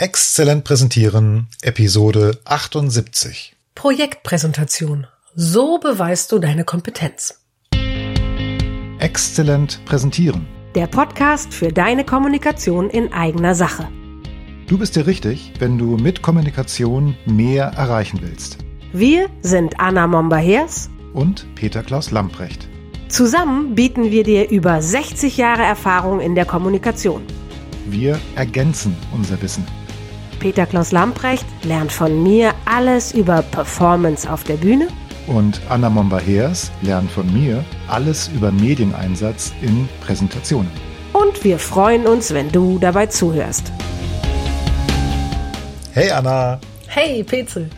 Exzellent präsentieren, Episode 78. Projektpräsentation. So beweist du deine Kompetenz. Exzellent präsentieren. Der Podcast für deine Kommunikation in eigener Sache. Du bist dir richtig, wenn du mit Kommunikation mehr erreichen willst. Wir sind Anna Momba-Hers Und Peter Klaus Lamprecht. Zusammen bieten wir dir über 60 Jahre Erfahrung in der Kommunikation. Wir ergänzen unser Wissen. Peter Klaus Lamprecht lernt von mir alles über Performance auf der Bühne Und Anna Momba-Hers lernt von mir alles über Medieneinsatz in Präsentationen. und wir freuen uns, wenn du dabei zuhörst. Hey Anna, Hey Petzel.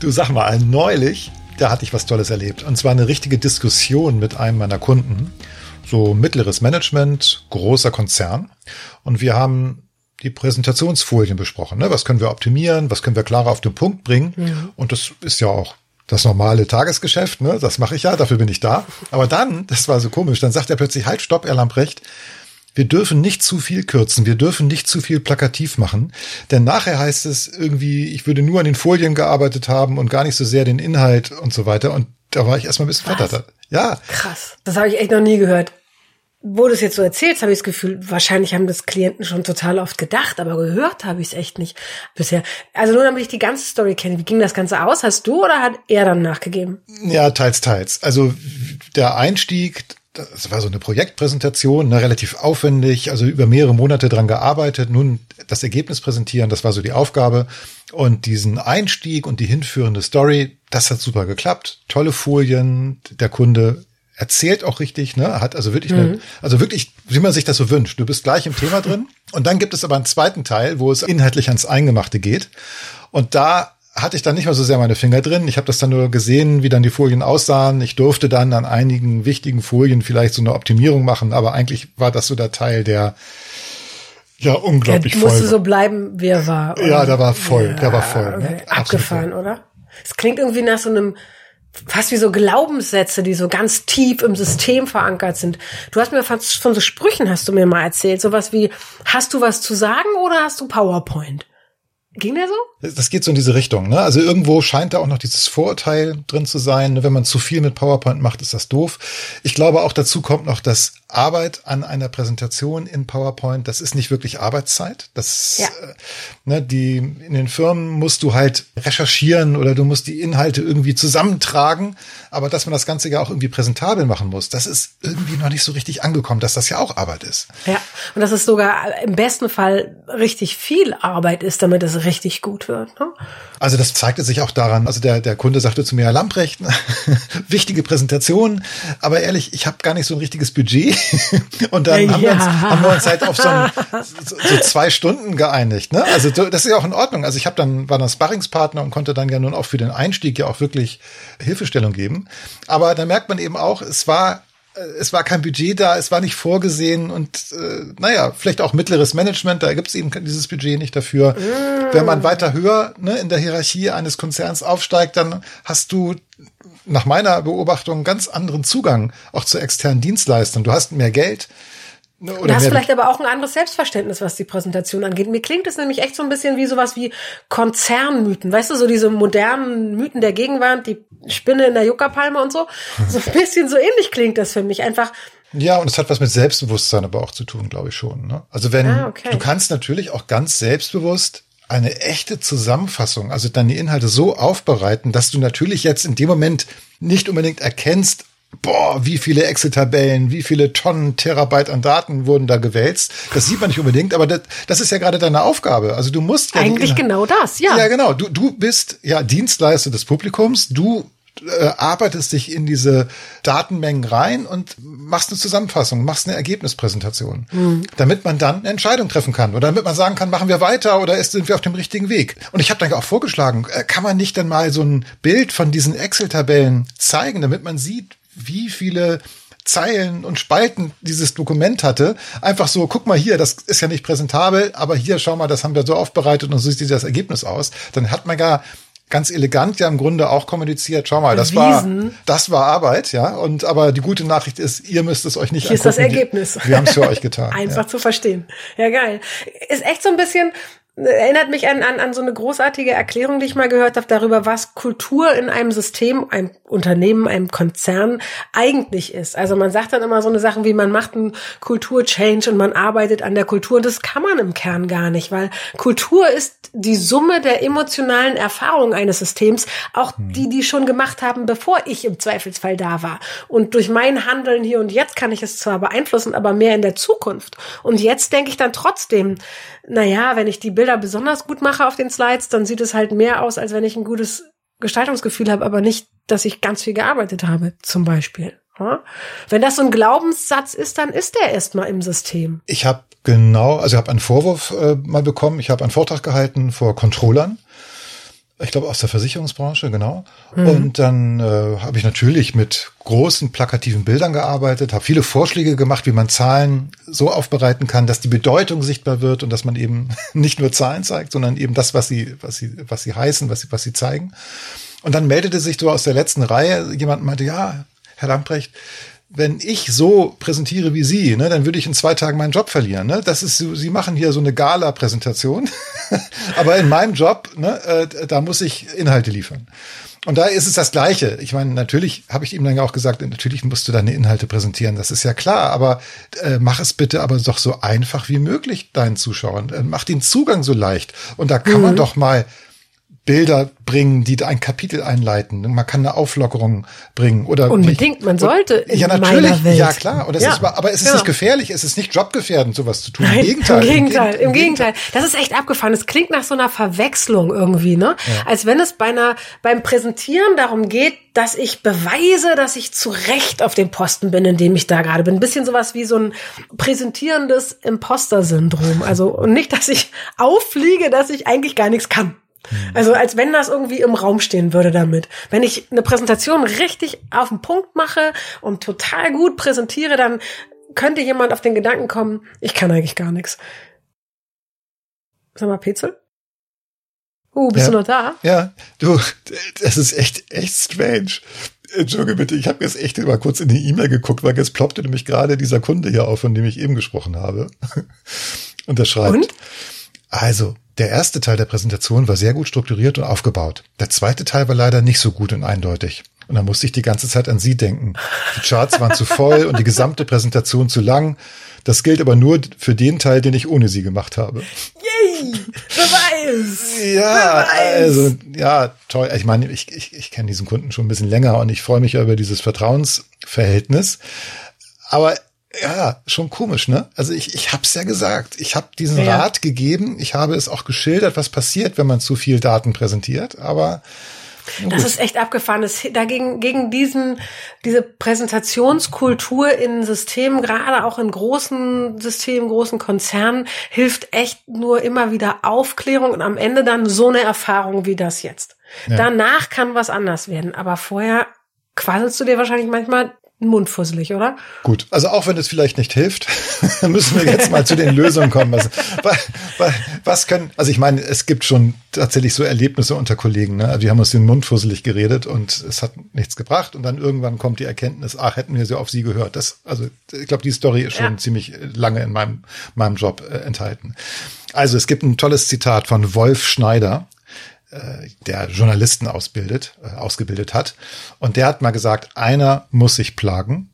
du sag mal, neulich, da hatte ich was Tolles erlebt. Und zwar eine richtige Diskussion mit einem meiner Kunden. So mittleres Management, großer Konzern. Und wir haben die Präsentationsfolien besprochen. Ne? Was können wir optimieren? Was können wir klarer auf den Punkt bringen? Und das ist ja auch das normale Tagesgeschäft. Ne? Das mache ich ja, dafür bin ich da. Aber dann, das war so komisch, dann sagt er plötzlich, halt, stopp, Herr Lamprecht. Wir dürfen nicht zu viel kürzen, wir dürfen nicht zu viel plakativ machen, denn nachher heißt es irgendwie, ich würde nur an den Folien gearbeitet haben und gar nicht so sehr den Inhalt und so weiter. Und da war ich erstmal ein bisschen verdattert. Ja, Krass. Das habe ich echt noch nie gehört. Wo du es jetzt so erzählst, habe ich das Gefühl, wahrscheinlich haben das Klienten schon total oft gedacht, aber gehört habe ich es echt nicht bisher. Also nur damit ich die ganze Story kenne. Wie ging das Ganze aus? Hast du oder hat er dann nachgegeben? ja, teils, teils. Also der Einstieg, das war so eine Projektpräsentation, ne, relativ aufwendig, also über mehrere Monate dran gearbeitet. Nun das Ergebnis präsentieren, das war so die Aufgabe. Und diesen Einstieg und die hinführende Story, das hat super geklappt. Tolle Folien, der Kunde erzählt auch richtig, ne, hat also wirklich, eine, also wirklich, wie man sich das so wünscht. Du bist gleich im Thema drin. Und dann gibt es aber einen zweiten Teil, wo es inhaltlich ans Eingemachte geht. Und da hatte ich dann nicht mehr so sehr meine Finger drin. Ich habe das dann nur gesehen, wie dann die Folien aussahen. Ich durfte dann an einigen wichtigen Folien vielleicht so eine Optimierung machen, aber eigentlich war das so der Teil, der ja unglaublich er voll musste war. so bleiben, wie er war. oder? Ja, der war voll, der war voll, ne? Okay. Absolut Abgefahren, oder? Es klingt irgendwie nach so einem, fast wie so Glaubenssätze, die so ganz tief im System verankert sind. Du hast mir von, von so Sprüchen hast du mir mal erzählt. Sowas wie, hast du was zu sagen oder hast du PowerPoint? Ging der so? Das geht so in diese Richtung. Ne? Also irgendwo scheint da auch noch dieses Vorurteil drin zu sein. Wenn man zu viel mit PowerPoint macht, ist das doof. Ich glaube auch dazu kommt noch, dass Arbeit an einer Präsentation in PowerPoint, das ist nicht wirklich Arbeitszeit. Das, Ja. äh, ne, die in den Firmen musst du halt recherchieren oder du musst die Inhalte irgendwie zusammentragen. Aber dass man das Ganze ja auch irgendwie präsentabel machen muss, das ist irgendwie noch nicht so richtig angekommen, dass das ja auch Arbeit ist. Ja. Und dass es sogar im besten Fall richtig viel Arbeit ist, damit es richtig gut wird. Ne? Also das zeigte sich auch daran, also der, der Kunde sagte zu mir, Herr Lamprecht, wichtige Präsentation, aber ehrlich, ich habe gar nicht so ein richtiges Budget. Und dann haben, wir uns, Ja. haben wir uns halt auf so, ein, so, so zwei Stunden geeinigt. Ne? Also so- das ist ja auch in Ordnung. Also ich habe dann war dann Sparringspartner und konnte dann ja nun auch für den Einstieg ja auch wirklich Hilfestellung geben. Aber da merkt man eben auch, es war äh, es war kein Budget da, es war nicht vorgesehen und äh, naja, vielleicht auch mittleres Management, da gibt es eben dieses Budget nicht dafür. Wenn man weiter höher ne, in der Hierarchie eines Konzerns aufsteigt, dann hast du nach meiner Beobachtung einen ganz anderen Zugang auch zu externen Dienstleistern. Du hast mehr Geld. Ne, Du Oder hast mehr, vielleicht aber auch ein anderes Selbstverständnis, was die Präsentation angeht. Mir klingt es nämlich echt so ein bisschen wie sowas wie Konzernmythen. Weißt du, so diese modernen Mythen der Gegenwart, die Spinne in der Juckerpalme und so. So ein bisschen so ähnlich klingt das für mich. Einfach, Ja, und es hat was mit Selbstbewusstsein aber auch zu tun, glaube ich schon. Ne? Also wenn Ah, okay. du kannst natürlich auch ganz selbstbewusst eine echte Zusammenfassung, also deine Inhalte so aufbereiten, dass du natürlich jetzt in dem Moment nicht unbedingt erkennst, boah, wie viele Excel-Tabellen, wie viele Tonnen Terabyte an Daten wurden da gewälzt. Das sieht man nicht unbedingt, aber das, das ist ja gerade deine Aufgabe. Also du musst ja eigentlich genau das, ja. ja, genau. Du, du bist ja Dienstleister des Publikums. Du äh, arbeitest dich in diese Datenmengen rein und machst eine Zusammenfassung, machst eine Ergebnispräsentation, damit man dann eine Entscheidung treffen kann oder damit man sagen kann, machen wir weiter oder ist, sind wir auf dem richtigen Weg. Und ich habe dann auch vorgeschlagen, äh, kann man nicht dann mal so ein Bild von diesen Excel-Tabellen zeigen, damit man sieht, wie viele Zeilen und Spalten dieses Dokument hatte. Einfach so, guck mal hier, das ist ja nicht präsentabel, aber hier, schau mal, das haben wir so aufbereitet und so sieht das Ergebnis aus. Dann hat man ja ganz elegant ja im Grunde auch kommuniziert, schau mal, das war, Bewiesen. das war Arbeit, ja. Und aber die gute Nachricht ist, ihr müsst es euch nicht Hier ist das angucken. Ergebnis. Wir haben es für euch getan. Einfach ja. zu verstehen. Ja, geil. Ist echt so ein bisschen, erinnert mich an, an, an so eine großartige Erklärung, die ich mal gehört habe, darüber, was Kultur in einem System, einem Unternehmen, einem Konzern eigentlich ist. Also man sagt dann immer so eine Sachen wie, man macht einen Kulturchange und man arbeitet an der Kultur. Und das kann man im Kern gar nicht, weil Kultur ist die Summe der emotionalen Erfahrungen eines Systems, auch hm. die, die schon gemacht haben, bevor ich im Zweifelsfall da war. Und durch mein Handeln hier und jetzt kann ich es zwar beeinflussen, aber mehr in der Zukunft. Und jetzt denke ich dann trotzdem, naja, wenn ich die Bilder besonders gut mache auf den Slides, dann sieht es halt mehr aus, als wenn ich ein gutes Gestaltungsgefühl habe, aber nicht, dass ich ganz viel gearbeitet habe, zum Beispiel. Wenn das so ein Glaubenssatz ist, dann ist der erstmal im System. Ich habe genau, also ich habe einen Vorwurf äh, mal bekommen. Ich habe einen Vortrag gehalten vor Controllern ich glaube aus der Versicherungsbranche, genau. Mhm. Und dann äh, habe ich natürlich mit großen plakativen Bildern gearbeitet, habe viele Vorschläge gemacht, wie man Zahlen so aufbereiten kann, dass die Bedeutung sichtbar wird und dass man eben nicht nur Zahlen zeigt, sondern eben das, was sie, was sie, was sie heißen, was sie, was sie zeigen. Und dann meldete sich so aus der letzten Reihe jemand meinte, ja, Herr Lamprecht, wenn ich so präsentiere wie Sie, ne, dann würde ich in zwei Tagen meinen Job verlieren. Ne? Das ist, Sie machen hier so eine Gala-Präsentation, aber in meinem Job, ne, äh, da muss ich Inhalte liefern. Und da ist es das Gleiche. Ich meine, natürlich habe ich ihm dann auch gesagt, natürlich musst du deine Inhalte präsentieren, das ist ja klar, aber äh, mach es bitte aber doch so einfach wie möglich deinen Zuschauern. Äh, mach den Zugang so leicht. Und da kann mhm. man doch mal Bilder bringen, die ein Kapitel einleiten. Man kann eine Auflockerung bringen oder unbedingt. Man sollte in ja natürlich, Welt. ja klar. Und das ja, ist, aber es ist ja. nicht gefährlich. Es ist nicht jobgefährdend, sowas zu tun. Nein, Im Gegenteil. Im Gegenteil. Im, Im Gegenteil. Das ist echt abgefahren. Es klingt nach so einer Verwechslung irgendwie, ne? Ja. Als wenn es bei einer beim Präsentieren darum geht, dass ich beweise, dass ich zu Recht auf dem Posten bin, in dem ich da gerade bin. Ein bisschen sowas wie so ein präsentierendes Imposter-Syndrom. Also und nicht, dass ich auffliege, dass ich eigentlich gar nichts kann. Mhm. Also als wenn das irgendwie im Raum stehen würde damit. Wenn ich eine Präsentation richtig auf den Punkt mache und total gut präsentiere, dann könnte jemand auf den Gedanken kommen, ich kann eigentlich gar nichts. Sag mal, Petzel? Uh, bist ja. du noch da? Ja, du, das ist echt, echt strange. Entschuldige bitte, ich habe jetzt echt mal kurz in die E-Mail geguckt, weil jetzt ploppte nämlich gerade dieser Kunde hier auf, von dem ich eben gesprochen habe. Und der schreibt. Und? Also, der erste Teil der Präsentation war sehr gut strukturiert und aufgebaut. Der zweite Teil war leider nicht so gut und eindeutig. Und da musste ich die ganze Zeit an Sie denken. Die Charts waren zu voll und die gesamte Präsentation zu lang. Das gilt aber nur für den Teil, den ich ohne Sie gemacht habe. Yay! Beweis! ja, Beweis. also, ja, toll. Ich meine, ich, ich, ich kenne diesen Kunden schon ein bisschen länger und ich freue mich ja über dieses Vertrauensverhältnis. Aber ja, schon komisch, ne? Also ich, ich hab's ja gesagt. Ich habe diesen ja. Rat gegeben. Ich habe es auch geschildert, was passiert, wenn man zu viel Daten präsentiert. Aber das ist echt abgefahren. Das, dagegen, gegen diesen, diese Präsentationskultur in Systemen, gerade auch in großen Systemen, großen Konzernen, hilft echt nur immer wieder Aufklärung und am Ende dann so eine Erfahrung wie das jetzt. Ja. Danach kann was anders werden. Aber vorher quasselst du dir wahrscheinlich manchmal mundfusselig, oder? Gut, also auch wenn es vielleicht nicht hilft, müssen wir jetzt mal zu den Lösungen kommen. Also, was können, also ich meine, es gibt schon tatsächlich so Erlebnisse unter Kollegen, ne? Also die haben uns den Mund fusselig geredet und es hat nichts gebracht und dann irgendwann kommt die Erkenntnis, ach, hätten wir so auf sie gehört. Das, also ich glaube, die Story ist schon ja. ziemlich lange in meinem, meinem Job äh, enthalten. Also es gibt ein tolles Zitat von Wolf Schneider, der Journalisten ausbildet, äh, ausgebildet hat. Und der hat mal gesagt, einer muss sich plagen,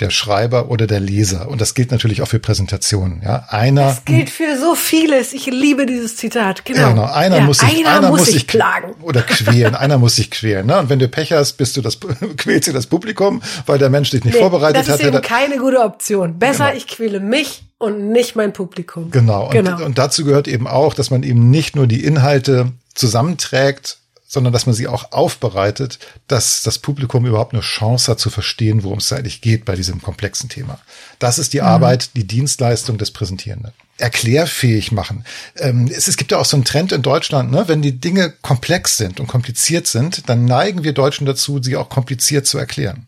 der Schreiber oder der Leser. Und das gilt natürlich auch für Präsentationen. Ja, einer. Das gilt für so vieles. Ich liebe dieses Zitat. Genau. Ja, genau. Einer ja, muss sich, einer, einer muss sich plagen oder quälen. einer muss sich quälen. Ne? Und wenn du Pech hast, bist du das quälst du das Publikum, weil der Mensch dich nicht nee, vorbereitet hat. Das ist eben keine gute Option. Besser, genau. ich quäle mich und nicht mein Publikum. Genau. Und, genau. und dazu gehört eben auch, dass man eben nicht nur die Inhalte zusammenträgt, sondern dass man sie auch aufbereitet, dass das Publikum überhaupt eine Chance hat zu verstehen, worum es eigentlich geht bei diesem komplexen Thema. Das ist die mhm. Arbeit, die Dienstleistung des Präsentierenden. Erklärfähig machen. Ähm, es, es, gibt ja auch so einen Trend in Deutschland, ne? wenn die Dinge komplex sind und kompliziert sind, dann neigen wir Deutschen dazu, sie auch kompliziert zu erklären.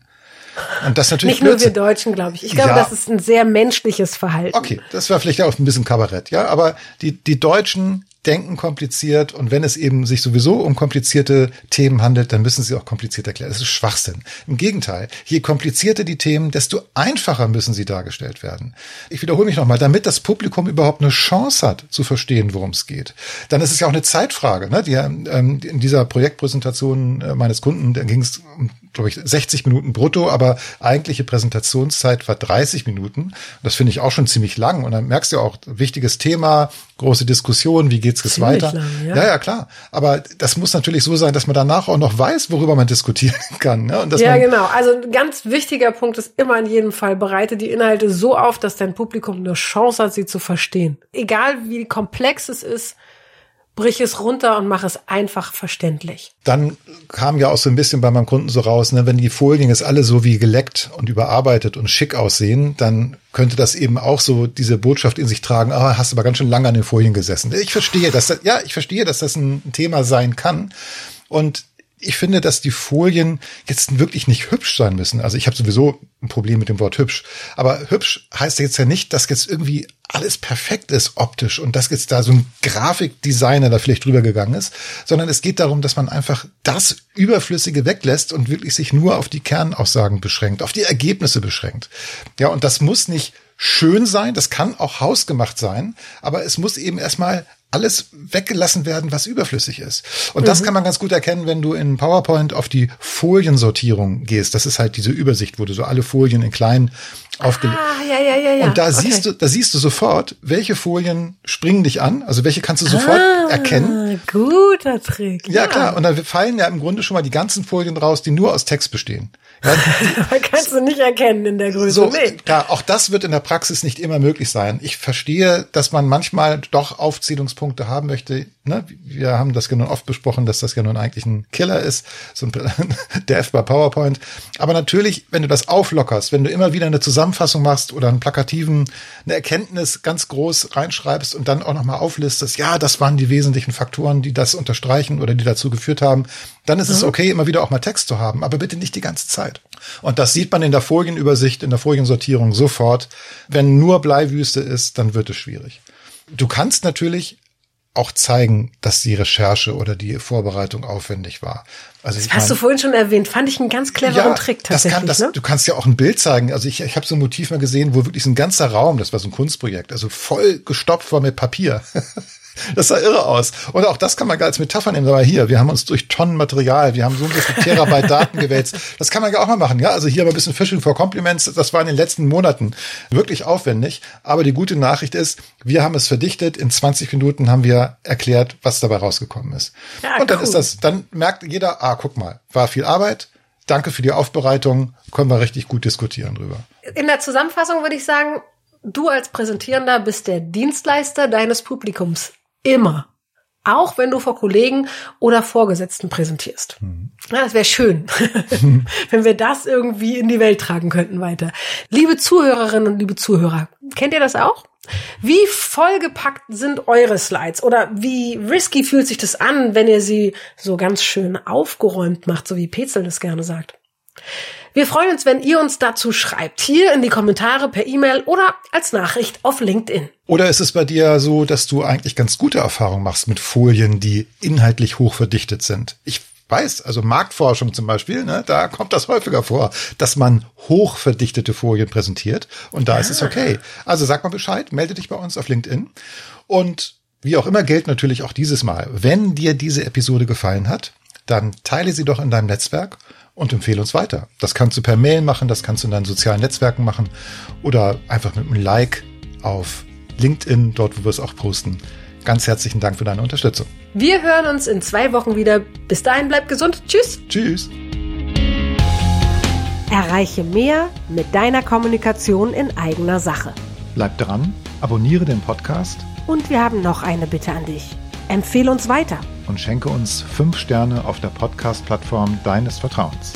Und das natürlich Nicht nur wir Deutschen, glaube ich. Ich glaube, ja. das ist ein sehr menschliches Verhalten. Okay, das war vielleicht auch ein bisschen Kabarett, ja, aber die, die Deutschen denken kompliziert und wenn es eben sich sowieso um komplizierte Themen handelt, dann müssen sie auch kompliziert erklären. Das ist Schwachsinn. Im Gegenteil, je komplizierter die Themen, desto einfacher müssen sie dargestellt werden. Ich wiederhole mich nochmal, damit das Publikum überhaupt eine Chance hat zu verstehen, worum es geht. Dann ist es ja auch eine Zeitfrage. Ne? Die, ähm, in dieser Projektpräsentation äh, meines Kunden, da ging es um glaube ich, 60 Minuten brutto, aber eigentliche Präsentationszeit war 30 Minuten. Das finde ich auch schon ziemlich lang. Und dann merkst du auch, wichtiges Thema, große Diskussion, wie geht's es weiter? Lang, ja. ja. ja, klar. Aber das muss natürlich so sein, dass man danach auch noch weiß, worüber man diskutieren kann. Ne? Und dass ja, genau. Also ein ganz wichtiger Punkt ist immer in jedem Fall, bereite die Inhalte so auf, dass dein Publikum eine Chance hat, sie zu verstehen. Egal wie komplex es ist, brich es runter und mach es einfach verständlich. Dann kam ja auch so ein bisschen bei meinem Kunden so raus, ne, wenn die Folien jetzt alle so wie geleckt und überarbeitet und schick aussehen, dann könnte das eben auch so diese Botschaft in sich tragen, ah, hast aber ganz schön lange an den Folien gesessen. Ich verstehe, dass das, ja, ich verstehe, dass das ein Thema sein kann. Und ich finde, dass die Folien jetzt wirklich nicht hübsch sein müssen. Also ich habe sowieso ein Problem mit dem Wort hübsch. Aber hübsch heißt jetzt ja nicht, dass jetzt irgendwie alles perfekt ist optisch und dass jetzt da so ein Grafikdesigner da vielleicht drüber gegangen ist, sondern es geht darum, dass man einfach das Überflüssige weglässt und wirklich sich nur auf die Kernaussagen beschränkt, auf die Ergebnisse beschränkt. Ja, und das muss nicht schön sein, das kann auch hausgemacht sein, aber es muss eben erstmal alles weggelassen werden, was überflüssig ist. Und mhm. das kann man ganz gut erkennen, wenn du in PowerPoint auf die Foliensortierung gehst. Das ist halt diese Übersicht, wo du so alle Folien in klein aufgelegt. Ah, ja, ja, ja, ja. Und da okay. siehst du, da siehst du sofort, welche Folien springen dich an, also welche kannst du sofort ah, erkennen. Guter Trick. Ja, ja, klar. Und dann fallen ja im Grunde schon mal die ganzen Folien raus, die nur aus Text bestehen. Ja, kannst du nicht erkennen in der Größe. So, nee. klar, auch das wird in der Praxis nicht immer möglich sein. Ich verstehe, dass man manchmal doch Aufzählungspunkte haben möchte. Ne? Wir haben das ja nun oft besprochen, dass das ja nun eigentlich ein Killer ist, so ein Dev bei PowerPoint. Aber natürlich, wenn du das auflockerst, wenn du immer wieder eine Zusammenfassung machst oder einen plakativen, eine Erkenntnis ganz groß reinschreibst und dann auch nochmal auflistest, ja, das waren die wesentlichen Faktoren, die das unterstreichen oder die dazu geführt haben, dann ist mhm. es okay, immer wieder auch mal Text zu haben, aber bitte nicht die ganze Zeit. Und das sieht man in der Folienübersicht, in der Foliensortierung sofort. Wenn nur Bleiwüste ist, dann wird es schwierig. Du kannst natürlich auch zeigen, dass die Recherche oder die Vorbereitung aufwendig war. Also das hast mein, du vorhin schon erwähnt, fand ich einen ganz cleveren ja, Trick tatsächlich. Das kann, das, ne? Du kannst ja auch ein Bild zeigen. Also ich, ich habe so ein Motiv mal gesehen, wo wirklich so ein ganzer Raum, das war so ein Kunstprojekt, also voll gestopft war mit Papier. Das sah irre aus. Und auch das kann man gar als Metapher nehmen. Aber hier, wir haben uns durch Tonnen Material, wir haben so ein bisschen Terabyte Daten gewälzt. Das kann man ja auch mal machen. Ja, also hier mal ein bisschen Fishing for Compliments. Das war in den letzten Monaten wirklich aufwendig. Aber die gute Nachricht ist, wir haben es verdichtet. In 20 Minuten haben wir erklärt, was dabei rausgekommen ist. Ja, Und dann cool. ist das, dann merkt jeder, ah, guck mal, war viel Arbeit. Danke für die Aufbereitung. Können wir richtig gut diskutieren drüber. In der Zusammenfassung würde ich sagen, du als Präsentierender bist der Dienstleister deines Publikums. Immer. Auch wenn du vor Kollegen oder Vorgesetzten präsentierst. Mhm. Ja, das wäre schön, wenn wir das irgendwie in die Welt tragen könnten weiter. Liebe Zuhörerinnen und liebe Zuhörer, kennt ihr das auch? Wie vollgepackt sind eure Slides? Oder wie risky fühlt sich das an, wenn ihr sie so ganz schön aufgeräumt macht, so wie Petzel das gerne sagt? Wir freuen uns, wenn ihr uns dazu schreibt. Hier in die Kommentare per E-Mail oder als Nachricht auf LinkedIn. Oder ist es bei dir so, dass du eigentlich ganz gute Erfahrungen machst mit Folien, die inhaltlich hoch verdichtet sind? Ich weiß, also Marktforschung zum Beispiel, ne, da kommt das häufiger vor, dass man hochverdichtete Folien präsentiert und da ah. ist es ah. okay. Also sag mal Bescheid, melde dich bei uns auf LinkedIn und wie auch immer gilt natürlich auch dieses Mal, wenn dir diese Episode gefallen hat, dann teile sie doch in deinem Netzwerk und empfehle uns weiter. Das kannst du per Mail machen, das kannst du in deinen sozialen Netzwerken machen oder einfach mit einem Like auf LinkedIn, dort wo wir es auch posten. Ganz herzlichen Dank für deine Unterstützung. Wir hören uns in zwei Wochen wieder. Bis dahin bleib gesund. Tschüss. Tschüss. Erreiche mehr mit deiner Kommunikation in eigener Sache. Bleib dran, abonniere den Podcast. Und wir haben noch eine Bitte an dich. Empfehle uns weiter. Und schenke uns fünf Sterne auf der Podcast-Plattform deines Vertrauens.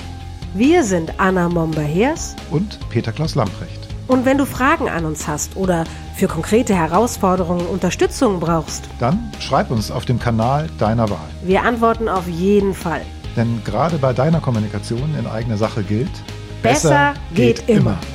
Wir sind Anna Momber-Hers und Peter Klaus Lamprecht. Und wenn du Fragen an uns hast oder für konkrete Herausforderungen Unterstützung brauchst, dann schreib uns auf dem Kanal deiner Wahl. Wir antworten auf jeden Fall. Denn gerade bei deiner Kommunikation in eigener Sache gilt, besser, besser geht, geht, immer. immer.